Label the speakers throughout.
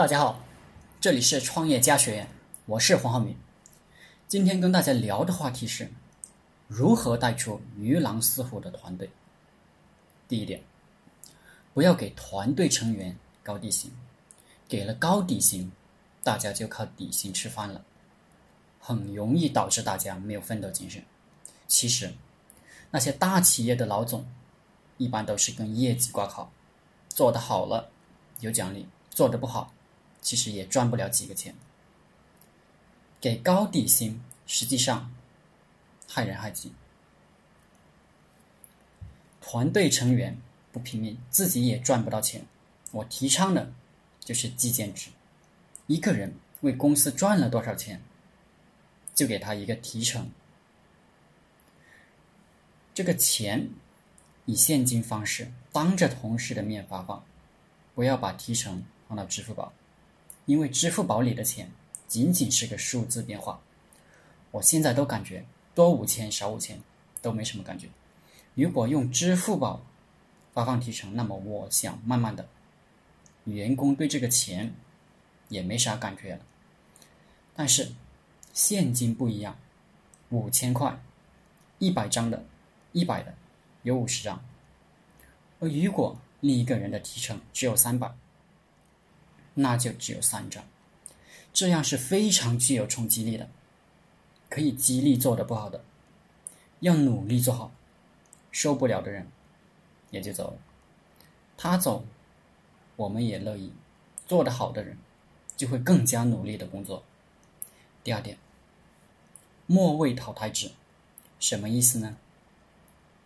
Speaker 1: 大家好，这里是创业家学院，我是黄浩明。今天跟大家聊的话题是如何带出鱼狼似虎的团队。第一点，不要给团队成员高底薪，给了高底薪，大家就靠底薪吃饭了，很容易导致大家没有奋斗精神。其实，那些大企业的老总，一般都是跟业绩挂靠，做得好了有奖励，做得不好。其实也赚不了几个钱，给高底薪实际上害人害己。团队成员不拼命，自己也赚不到钱。我提倡的就是计件制，一个人为公司赚了多少钱，就给他一个提成。这个钱以现金方式当着同事的面发放，不要把提成放到支付宝。因为支付宝里的钱仅仅是个数字变化，我现在都感觉多五千少五千都没什么感觉。如果用支付宝发放提成，那么我想慢慢的，员工对这个钱也没啥感觉了。但是现金不一样，五千块，一百张的，一百的有五十张，而如果另一个人的提成只有三百。那就只有三张，这样是非常具有冲击力的，可以激励做的不好的，要努力做好，受不了的人也就走了。他走，我们也乐意。做得好的人就会更加努力的工作。第二点，末位淘汰制，什么意思呢？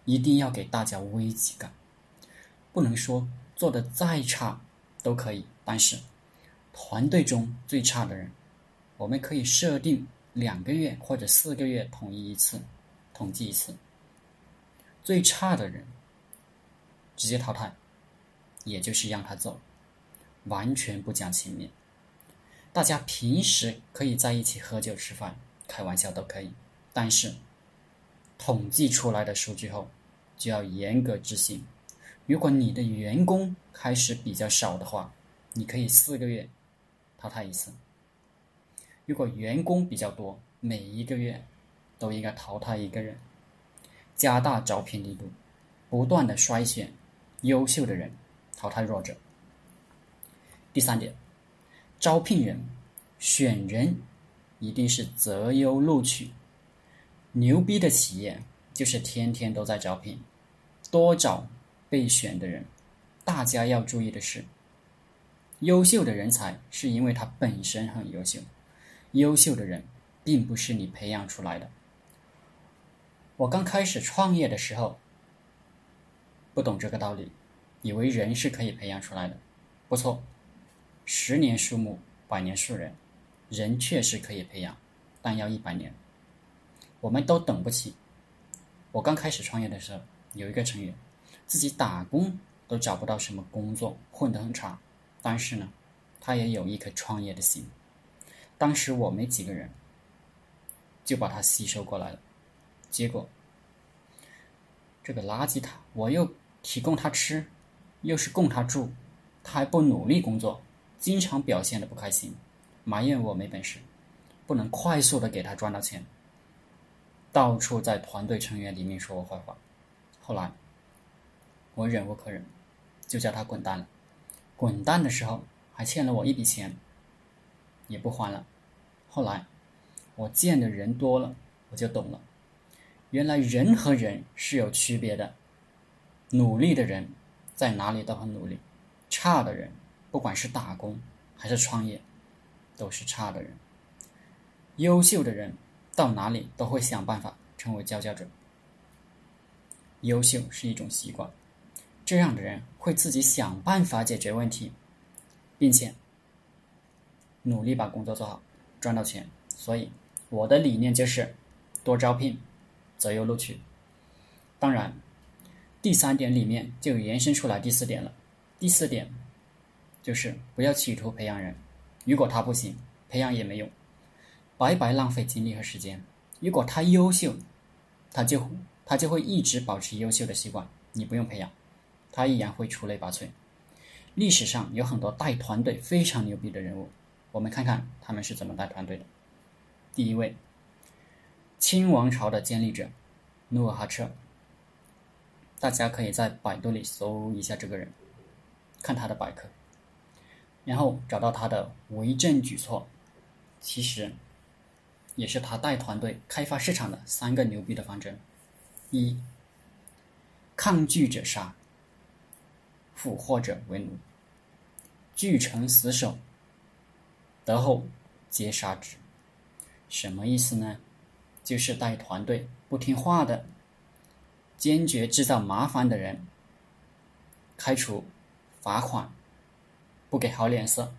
Speaker 1: 一定要给大家危机感，不能说做的再差都可以，但是。团队中最差的人，我们可以设定两个月或者四个月统一一次，统计一次。最差的人直接淘汰，也就是让他走，完全不讲情面。大家平时可以在一起喝酒吃饭、开玩笑都可以，但是统计出来的数据后就要严格执行。如果你的员工开始比较少的话，你可以四个月。淘汰一次。如果员工比较多，每一个月都应该淘汰一个人，加大招聘力度，不断的筛选优秀的人，淘汰弱者。第三点，招聘人选人一定是择优录取。牛逼的企业就是天天都在招聘，多找备选的人。大家要注意的是。优秀的人才是因为他本身很优秀，优秀的人并不是你培养出来的。我刚开始创业的时候，不懂这个道理，以为人是可以培养出来的。不错，十年树木，百年树人，人确实可以培养，但要一百年，我们都等不起。我刚开始创业的时候，有一个成员，自己打工都找不到什么工作，混得很差。但是呢，他也有一颗创业的心。当时我们几个人就把他吸收过来了，结果这个垃圾他，我又提供他吃，又是供他住，他还不努力工作，经常表现的不开心，埋怨我没本事，不能快速的给他赚到钱，到处在团队成员里面说我坏话。后来我忍无可忍，就叫他滚蛋了。滚蛋的时候还欠了我一笔钱，也不还了。后来我见的人多了，我就懂了，原来人和人是有区别的。努力的人在哪里都很努力，差的人不管是打工还是创业，都是差的人。优秀的人到哪里都会想办法成为佼佼者。优秀是一种习惯。这样的人会自己想办法解决问题，并且努力把工作做好，赚到钱。所以我的理念就是多招聘，择优录取。当然，第三点里面就延伸出来第四点了。第四点就是不要企图培养人，如果他不行，培养也没用，白白浪费精力和时间。如果他优秀，他就他就会一直保持优秀的习惯，你不用培养。他依然会出类拔萃。历史上有很多带团队非常牛逼的人物，我们看看他们是怎么带团队的。第一位，清王朝的建立者努尔哈赤，大家可以在百度里搜一下这个人，看他的百科，然后找到他的为政举措，其实也是他带团队开发市场的三个牛逼的方针：一、抗拒者杀。俘获者为奴，据城死守，得后皆杀之。什么意思呢？就是带团队不听话的、坚决制造麻烦的人，开除、罚款，不给好脸色。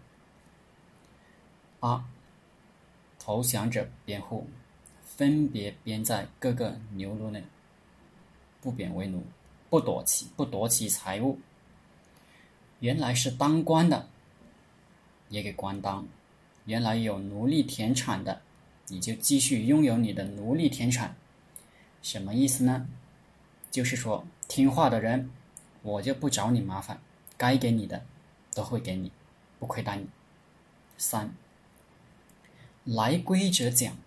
Speaker 1: 二、投降者辩护，分别编在各个牛录内，不贬为奴，不夺其不夺其财物。原来是当官的，也给官当；原来有奴隶田产的，你就继续拥有你的奴隶田产。什么意思呢？就是说，听话的人，我就不找你麻烦，该给你的都会给你，不亏待你。三，来归者讲，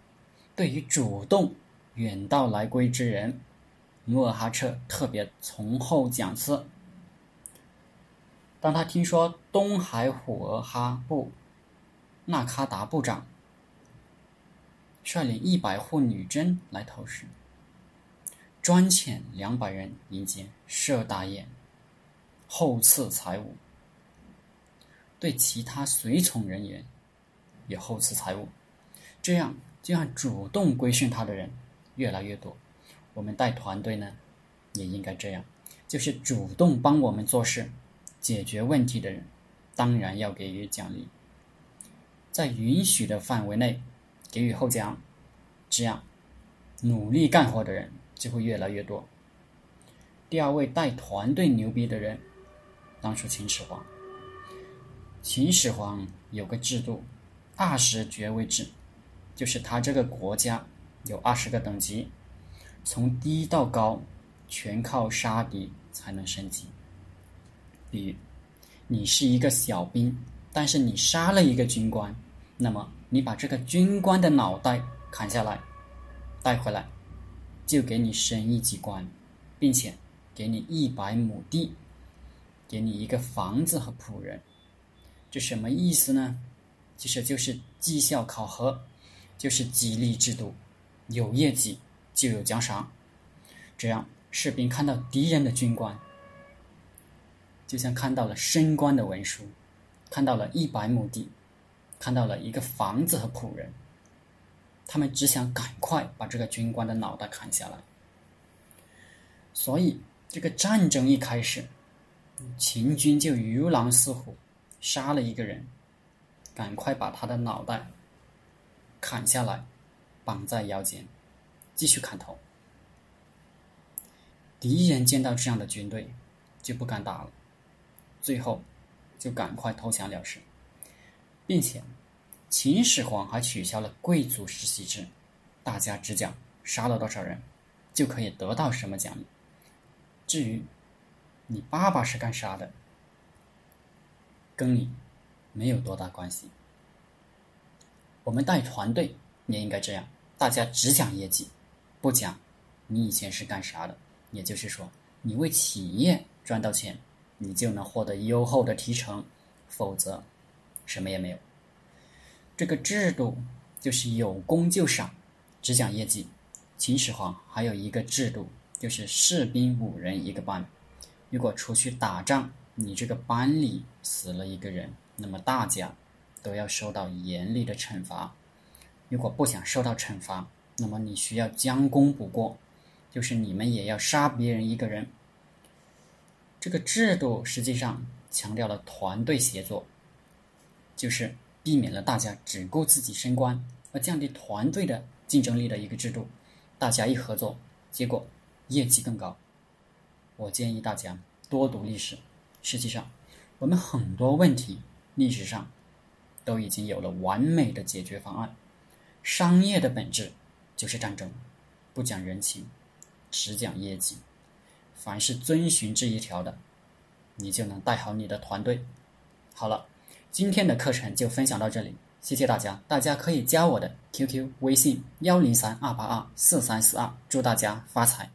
Speaker 1: 对于主动远道来归之人，努尔哈赤特别从厚讲次。当他听说东海虎儿哈布纳喀达部长率领一百户女真来投时，专遣两百人迎接，设大宴，厚赐财物；对其他随从人员也厚赐财物，这样就让主动归顺他的人越来越多。我们带团队呢，也应该这样，就是主动帮我们做事。解决问题的人，当然要给予奖励，在允许的范围内给予厚奖，这样努力干活的人就会越来越多。第二位带团队牛逼的人，当初秦始皇。秦始皇有个制度，二十爵位制，就是他这个国家有二十个等级，从低到高，全靠杀敌才能升级。比如，你是一个小兵，但是你杀了一个军官，那么你把这个军官的脑袋砍下来，带回来，就给你升一级官，并且给你一百亩地，给你一个房子和仆人。这什么意思呢？其实就是绩效考核，就是激励制度，有业绩就有奖赏。这样士兵看到敌人的军官。就像看到了升官的文书，看到了一百亩地，看到了一个房子和仆人，他们只想赶快把这个军官的脑袋砍下来。所以，这个战争一开始，秦军就如狼似虎，杀了一个人，赶快把他的脑袋砍下来，绑在腰间，继续砍头。敌人见到这样的军队，就不敢打了。最后，就赶快投降了事，并且，秦始皇还取消了贵族世袭制，大家只讲杀了多少人，就可以得到什么奖励。至于你爸爸是干啥的，跟你没有多大关系。我们带团队也应该这样，大家只讲业绩，不讲你以前是干啥的。也就是说，你为企业赚到钱。你就能获得优厚的提成，否则什么也没有。这个制度就是有功就赏，只讲业绩。秦始皇还有一个制度，就是士兵五人一个班，如果出去打仗，你这个班里死了一个人，那么大家都要受到严厉的惩罚。如果不想受到惩罚，那么你需要将功补过，就是你们也要杀别人一个人。这个制度实际上强调了团队协作，就是避免了大家只顾自己升官，而降低团队的竞争力的一个制度。大家一合作，结果业绩更高。我建议大家多读历史。实际上，我们很多问题历史上都已经有了完美的解决方案。商业的本质就是战争，不讲人情，只讲业绩。凡是遵循这一条的，你就能带好你的团队，好了，今天的课程就分享到这里，谢谢大家。大家可以加我的 QQ 微信幺零三二八二四三四二，祝大家发财。